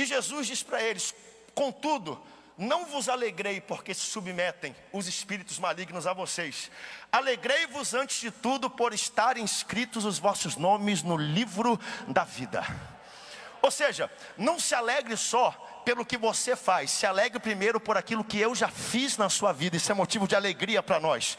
E Jesus diz para eles: Contudo, não vos alegrei porque se submetem os espíritos malignos a vocês. Alegrei-vos antes de tudo por estarem escritos os vossos nomes no livro da vida. Ou seja, não se alegre só pelo que você faz, se alegre primeiro por aquilo que eu já fiz na sua vida, isso é motivo de alegria para nós.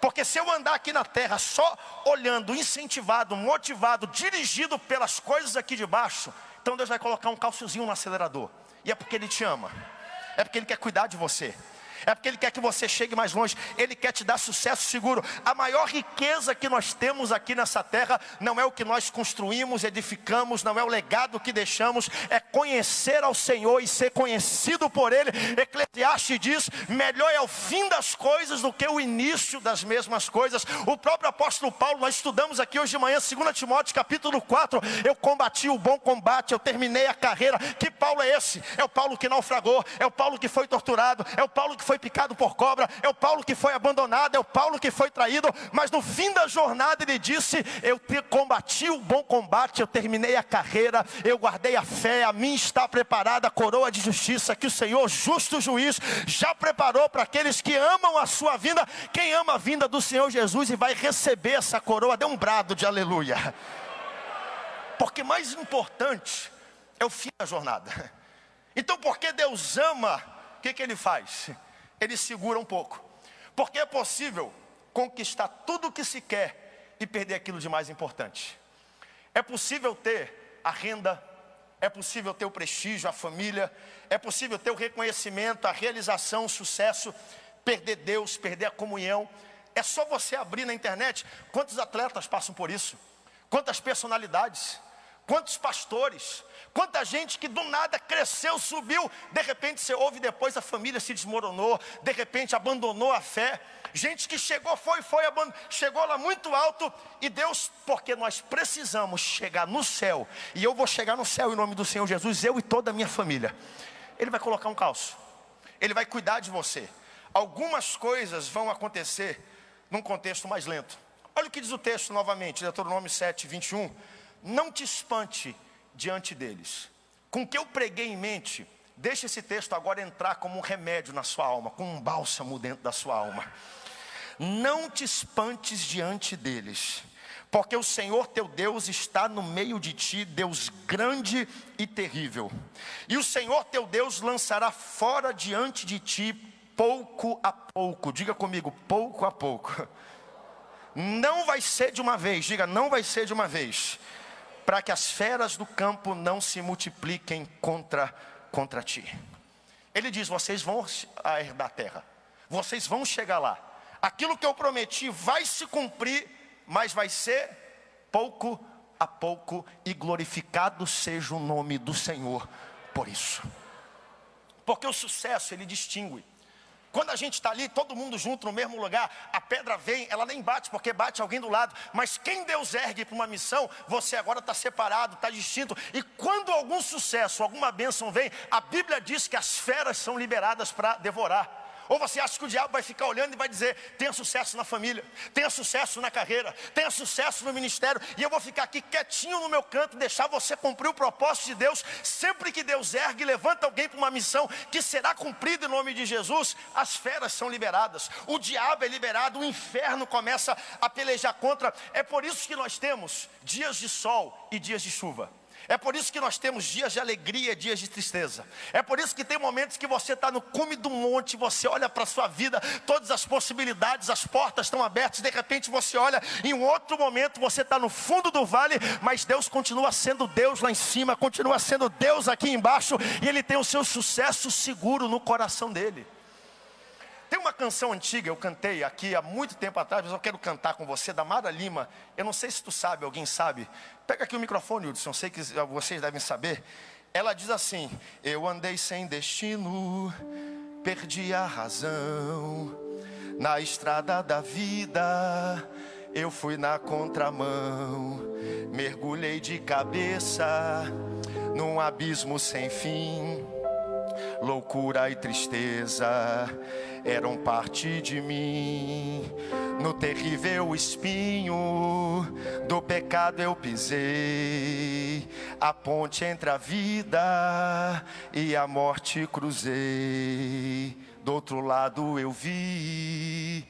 Porque se eu andar aqui na terra só olhando, incentivado, motivado, dirigido pelas coisas aqui de baixo, então Deus vai colocar um calçozinho no acelerador. E é porque Ele te ama, é porque Ele quer cuidar de você é porque Ele quer que você chegue mais longe, Ele quer te dar sucesso seguro. A maior riqueza que nós temos aqui nessa terra não é o que nós construímos, edificamos, não é o legado que deixamos, é conhecer ao Senhor e ser conhecido por Ele. Eclesiastes diz: melhor é o fim das coisas do que o início das mesmas coisas. O próprio apóstolo Paulo, nós estudamos aqui hoje de manhã, 2 Timóteo capítulo 4. Eu combati o bom combate, eu terminei a carreira. Que Paulo é esse? É o Paulo que naufragou, é o Paulo que foi torturado, é o Paulo que foi foi picado por cobra, é o Paulo que foi abandonado, é o Paulo que foi traído, mas no fim da jornada ele disse: Eu combati o bom combate, eu terminei a carreira, eu guardei a fé, a mim está preparada a coroa de justiça que o Senhor, justo juiz, já preparou para aqueles que amam a sua vinda. Quem ama a vinda do Senhor Jesus e vai receber essa coroa, dê um brado de aleluia. Porque mais importante é o fim da jornada. Então, porque Deus ama, o que, que Ele faz? Ele segura um pouco. Porque é possível conquistar tudo o que se quer e perder aquilo de mais importante. É possível ter a renda, é possível ter o prestígio, a família, é possível ter o reconhecimento, a realização, o sucesso, perder Deus, perder a comunhão. É só você abrir na internet quantos atletas passam por isso, quantas personalidades, quantos pastores, Quanta gente que do nada cresceu, subiu, de repente você ouve depois a família se desmoronou, de repente abandonou a fé. Gente que chegou, foi, foi, chegou lá muito alto e Deus, porque nós precisamos chegar no céu, e eu vou chegar no céu em nome do Senhor Jesus, eu e toda a minha família. Ele vai colocar um calço, ele vai cuidar de você. Algumas coisas vão acontecer num contexto mais lento. Olha o que diz o texto novamente, Deuteronômio 7, 21. Não te espante diante deles. Com o que eu preguei em mente, deixe esse texto agora entrar como um remédio na sua alma, como um bálsamo dentro da sua alma. Não te espantes diante deles, porque o Senhor teu Deus está no meio de ti, Deus grande e terrível. E o Senhor teu Deus lançará fora diante de ti, pouco a pouco. Diga comigo, pouco a pouco. Não vai ser de uma vez, diga, não vai ser de uma vez para que as feras do campo não se multipliquem contra, contra ti. Ele diz: vocês vão herdar a terra, vocês vão chegar lá. Aquilo que eu prometi vai se cumprir, mas vai ser pouco a pouco, e glorificado seja o nome do Senhor por isso. Porque o sucesso ele distingue quando a gente está ali, todo mundo junto no mesmo lugar, a pedra vem, ela nem bate porque bate alguém do lado. Mas quem Deus ergue para uma missão, você agora está separado, está distinto. E quando algum sucesso, alguma bênção vem, a Bíblia diz que as feras são liberadas para devorar. Ou você acha que o diabo vai ficar olhando e vai dizer: tenha sucesso na família, tenha sucesso na carreira, tenha sucesso no ministério, e eu vou ficar aqui quietinho no meu canto, deixar você cumprir o propósito de Deus. Sempre que Deus ergue e levanta alguém para uma missão que será cumprida em nome de Jesus, as feras são liberadas, o diabo é liberado, o inferno começa a pelejar contra. É por isso que nós temos dias de sol e dias de chuva. É por isso que nós temos dias de alegria, dias de tristeza. É por isso que tem momentos que você está no cume do monte, você olha para a sua vida, todas as possibilidades, as portas estão abertas, de repente você olha, em outro momento você está no fundo do vale, mas Deus continua sendo Deus lá em cima, continua sendo Deus aqui embaixo, e Ele tem o seu sucesso seguro no coração dele. Tem uma canção antiga, eu cantei aqui há muito tempo atrás, mas eu quero cantar com você, da Mara Lima. Eu não sei se tu sabe, alguém sabe. Pega aqui o microfone, Hudson, sei que vocês devem saber. Ela diz assim: Eu andei sem destino, perdi a razão. Na estrada da vida, eu fui na contramão. Mergulhei de cabeça num abismo sem fim. Loucura e tristeza eram parte de mim. no terrível espinho do pecado eu pisei, a ponte entre a vida e a morte cruzei, do outro lado eu vi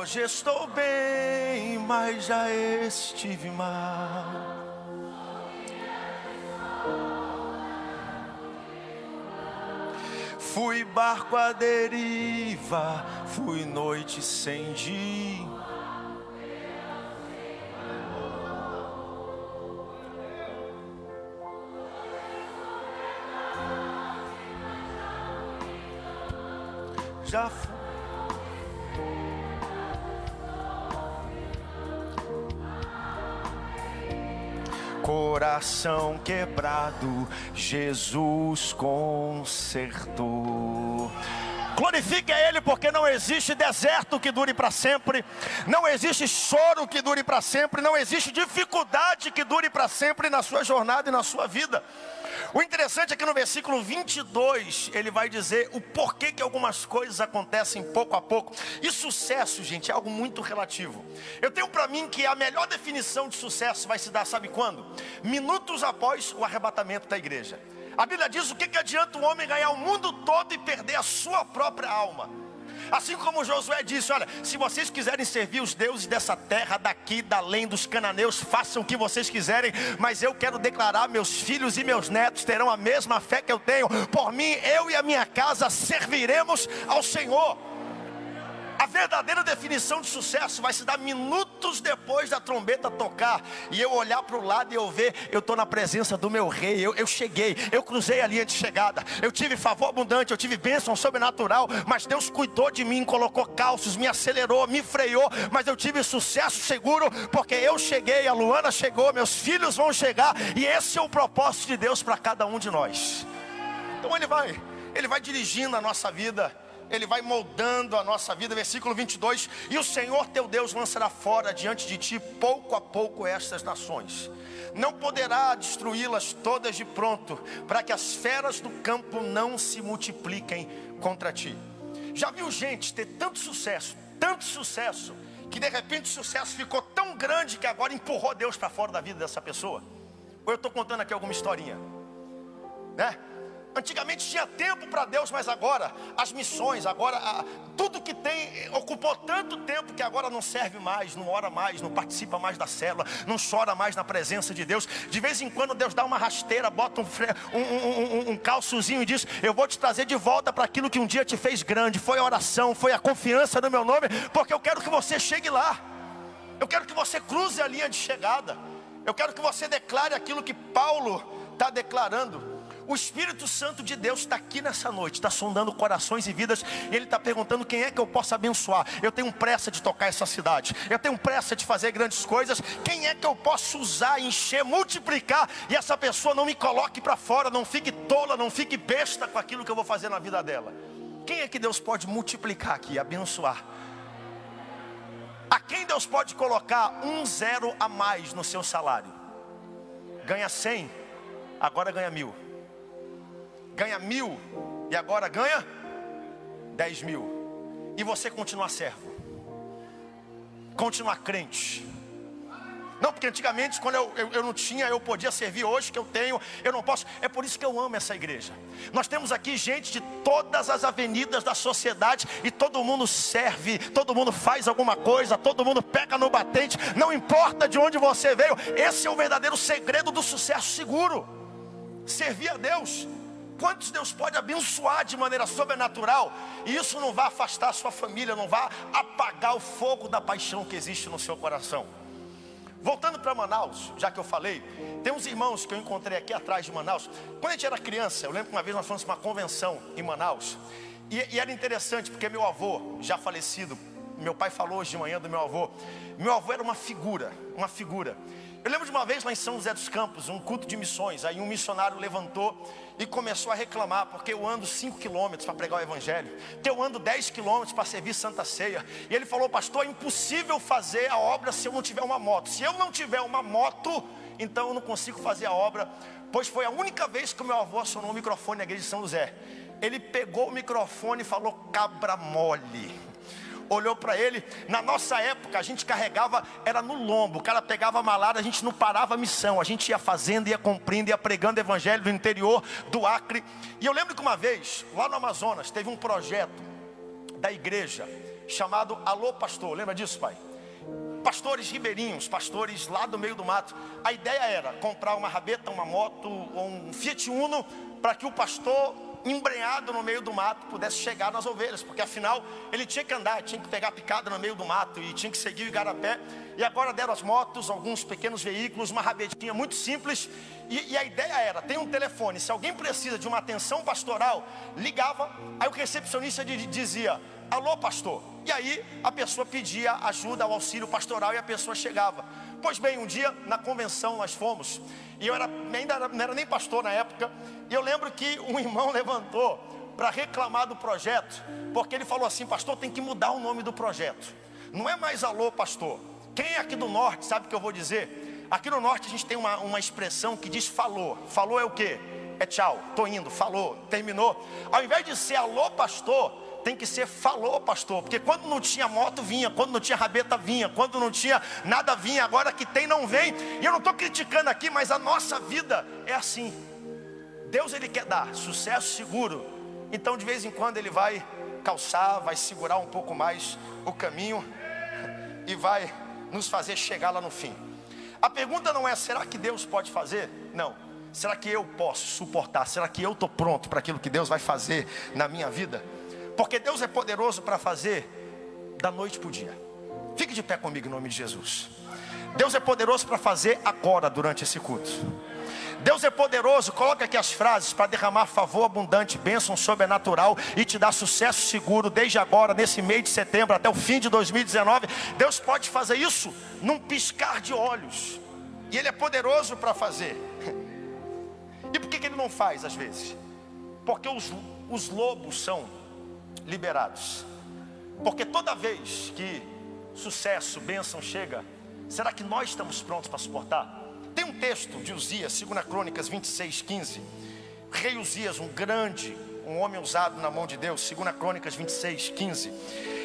hoje estou bem, mas já estive mal. Fui barco à deriva, fui noite sem dia. Coração quebrado, Jesus consertou. Glorifique a Ele, porque não existe deserto que dure para sempre, não existe choro que dure para sempre, não existe dificuldade que dure para sempre na sua jornada e na sua vida. O interessante é que no versículo 22 ele vai dizer o porquê que algumas coisas acontecem pouco a pouco. E sucesso, gente, é algo muito relativo. Eu tenho para mim que a melhor definição de sucesso vai se dar, sabe quando? Minutos após o arrebatamento da igreja. A Bíblia diz o que, que adianta o homem ganhar o mundo todo e perder a sua própria alma. Assim como Josué disse: Olha, se vocês quiserem servir os deuses dessa terra, daqui, da além dos cananeus, façam o que vocês quiserem, mas eu quero declarar: meus filhos e meus netos terão a mesma fé que eu tenho. Por mim, eu e a minha casa serviremos ao Senhor. A verdadeira definição de sucesso vai se dar minutos depois da trombeta tocar e eu olhar para o lado e eu ver, eu estou na presença do meu rei, eu, eu cheguei, eu cruzei a linha de chegada, eu tive favor abundante, eu tive bênção sobrenatural, mas Deus cuidou de mim, colocou calços, me acelerou, me freou, mas eu tive sucesso seguro, porque eu cheguei, a Luana chegou, meus filhos vão chegar, e esse é o propósito de Deus para cada um de nós. Então ele vai, ele vai dirigindo a nossa vida ele vai moldando a nossa vida. Versículo 22: E o Senhor teu Deus lançará fora diante de ti, pouco a pouco, estas nações. Não poderá destruí-las todas de pronto, para que as feras do campo não se multipliquem contra ti. Já viu gente ter tanto sucesso, tanto sucesso, que de repente o sucesso ficou tão grande que agora empurrou Deus para fora da vida dessa pessoa? Ou eu estou contando aqui alguma historinha? Né? Antigamente tinha tempo para Deus, mas agora as missões, agora a, tudo que tem ocupou tanto tempo que agora não serve mais, não ora mais, não participa mais da célula, não chora mais na presença de Deus. De vez em quando Deus dá uma rasteira, bota um, um, um, um calçozinho e diz: Eu vou te trazer de volta para aquilo que um dia te fez grande. Foi a oração, foi a confiança no meu nome, porque eu quero que você chegue lá. Eu quero que você cruze a linha de chegada. Eu quero que você declare aquilo que Paulo está declarando. O Espírito Santo de Deus está aqui nessa noite, está sondando corações e vidas. E Ele está perguntando quem é que eu posso abençoar. Eu tenho pressa de tocar essa cidade. Eu tenho pressa de fazer grandes coisas. Quem é que eu posso usar, encher, multiplicar? E essa pessoa não me coloque para fora, não fique tola, não fique besta com aquilo que eu vou fazer na vida dela. Quem é que Deus pode multiplicar aqui, abençoar? A quem Deus pode colocar um zero a mais no seu salário? Ganha cem, agora ganha mil ganha mil e agora ganha dez mil. E você continua servo, continua crente. Não, porque antigamente, quando eu, eu, eu, não tinha, eu podia servir. Hoje que eu tenho, eu não posso. É por isso que eu amo essa igreja. Nós temos aqui gente de todas as avenidas da sociedade e todo mundo serve, todo mundo faz alguma coisa, todo mundo pega no batente. Não importa de onde você veio. Esse é o verdadeiro segredo do sucesso seguro. Servir a Deus quantos Deus pode abençoar de maneira sobrenatural, e isso não vai afastar a sua família, não vai apagar o fogo da paixão que existe no seu coração. Voltando para Manaus, já que eu falei, tem uns irmãos que eu encontrei aqui atrás de Manaus. Quando a gente era criança, eu lembro que uma vez nós fomos para uma convenção em Manaus, e, e era interessante porque meu avô, já falecido, meu pai falou hoje de manhã do meu avô. Meu avô era uma figura, uma figura. Eu lembro de uma vez lá em São José dos Campos, um culto de missões. Aí um missionário levantou e começou a reclamar, porque eu ando 5 quilômetros para pregar o Evangelho, eu ando 10 quilômetros para servir Santa Ceia. E ele falou, pastor, é impossível fazer a obra se eu não tiver uma moto. Se eu não tiver uma moto, então eu não consigo fazer a obra. Pois foi a única vez que o meu avô acionou o microfone na igreja de São José. Ele pegou o microfone e falou cabra mole olhou para ele. Na nossa época, a gente carregava, era no lombo. O cara pegava a malada, a gente não parava a missão. A gente ia fazendo, ia cumprindo, ia pregando evangelho do interior do Acre. E eu lembro que uma vez, lá no Amazonas, teve um projeto da igreja chamado Alô Pastor. Lembra disso, pai? Pastores ribeirinhos, pastores lá do meio do mato. A ideia era comprar uma rabeta, uma moto ou um Fiat Uno para que o pastor embrenhado no meio do mato pudesse chegar nas ovelhas, porque afinal ele tinha que andar, tinha que pegar picada no meio do mato e tinha que seguir o igarapé. E agora deram as motos, alguns pequenos veículos, uma rabetinha muito simples. E, e, a ideia era: tem um telefone, se alguém precisa de uma atenção pastoral, ligava, aí o recepcionista dizia: Alô, pastor. E aí a pessoa pedia ajuda, ao auxílio pastoral e a pessoa chegava. Pois bem, um dia na convenção nós fomos, e eu era, ainda não era nem pastor na época, e eu lembro que um irmão levantou para reclamar do projeto, porque ele falou assim: Pastor, tem que mudar o nome do projeto. Não é mais alô, pastor. Quem é aqui do norte sabe o que eu vou dizer? Aqui no norte a gente tem uma, uma expressão que diz falou. Falou é o que? É tchau, tô indo, falou, terminou. Ao invés de ser alô, pastor, tem que ser falou, pastor, porque quando não tinha moto vinha, quando não tinha rabeta vinha, quando não tinha nada vinha, agora que tem não vem. E eu não estou criticando aqui, mas a nossa vida é assim. Deus ele quer dar sucesso seguro, então de vez em quando ele vai calçar, vai segurar um pouco mais o caminho e vai nos fazer chegar lá no fim. A pergunta não é será que Deus pode fazer? Não. Será que eu posso suportar? Será que eu estou pronto para aquilo que Deus vai fazer na minha vida? Porque Deus é poderoso para fazer da noite para o dia. Fique de pé comigo em nome de Jesus. Deus é poderoso para fazer agora, durante esse culto. Deus é poderoso, coloca aqui as frases para derramar favor abundante, bênção sobrenatural e te dar sucesso seguro desde agora, nesse mês de setembro até o fim de 2019. Deus pode fazer isso num piscar de olhos, e Ele é poderoso para fazer. E por que, que Ele não faz às vezes? Porque os, os lobos são liberados. Porque toda vez que sucesso, bênção chega, será que nós estamos prontos para suportar? Tem um texto de Uzias, 2 Crônicas 26, 15. Rei Uzias, um grande, um homem usado na mão de Deus, 2 Crônicas 26, 15.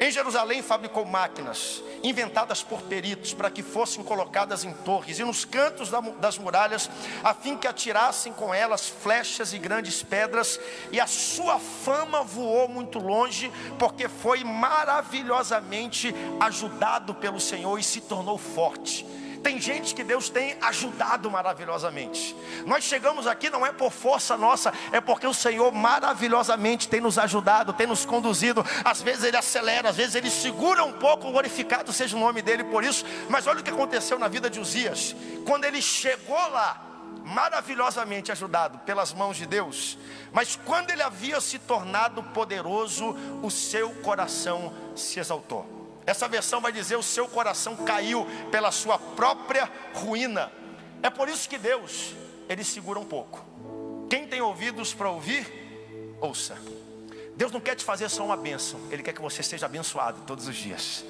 Em Jerusalém fabricou máquinas, inventadas por peritos, para que fossem colocadas em torres e nos cantos das muralhas, a fim que atirassem com elas flechas e grandes pedras, e a sua fama voou muito longe, porque foi maravilhosamente ajudado pelo Senhor e se tornou forte. Tem gente que Deus tem ajudado maravilhosamente. Nós chegamos aqui não é por força nossa, é porque o Senhor maravilhosamente tem nos ajudado, tem nos conduzido. Às vezes ele acelera, às vezes ele segura um pouco, glorificado seja o nome dele por isso. Mas olha o que aconteceu na vida de Uzias. Quando ele chegou lá, maravilhosamente ajudado pelas mãos de Deus, mas quando ele havia se tornado poderoso, o seu coração se exaltou. Essa versão vai dizer: o seu coração caiu pela sua própria ruína. É por isso que Deus, ele segura um pouco. Quem tem ouvidos para ouvir, ouça. Deus não quer te fazer só uma bênção, Ele quer que você seja abençoado todos os dias.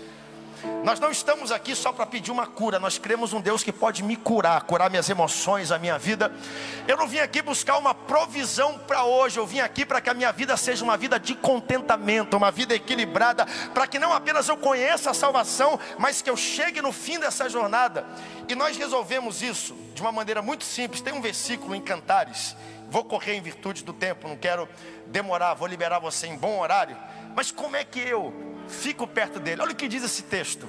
Nós não estamos aqui só para pedir uma cura, nós cremos um Deus que pode me curar, curar minhas emoções, a minha vida. Eu não vim aqui buscar uma provisão para hoje, eu vim aqui para que a minha vida seja uma vida de contentamento, uma vida equilibrada, para que não apenas eu conheça a salvação, mas que eu chegue no fim dessa jornada. E nós resolvemos isso de uma maneira muito simples. Tem um versículo em Cantares, vou correr em virtude do tempo, não quero demorar, vou liberar você em bom horário. Mas como é que eu fico perto dele. Olha o que diz esse texto: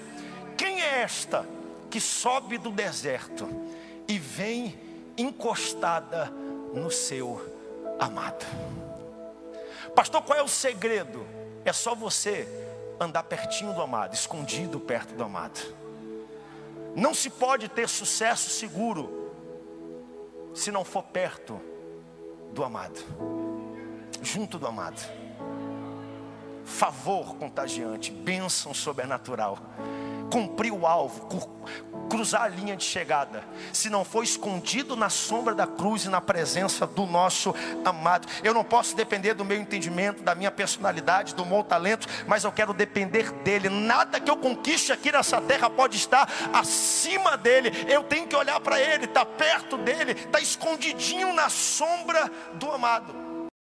Quem é esta que sobe do deserto e vem encostada no seu amado? Pastor, qual é o segredo? É só você andar pertinho do amado, escondido perto do amado. Não se pode ter sucesso seguro se não for perto do amado, junto do amado. Favor contagiante, bênção sobrenatural. Cumprir o alvo, cruzar a linha de chegada, se não for escondido na sombra da cruz e na presença do nosso amado. Eu não posso depender do meu entendimento, da minha personalidade, do meu talento, mas eu quero depender dele. Nada que eu conquiste aqui nessa terra pode estar acima dele. Eu tenho que olhar para ele, estar tá perto dele, estar tá escondidinho na sombra do amado.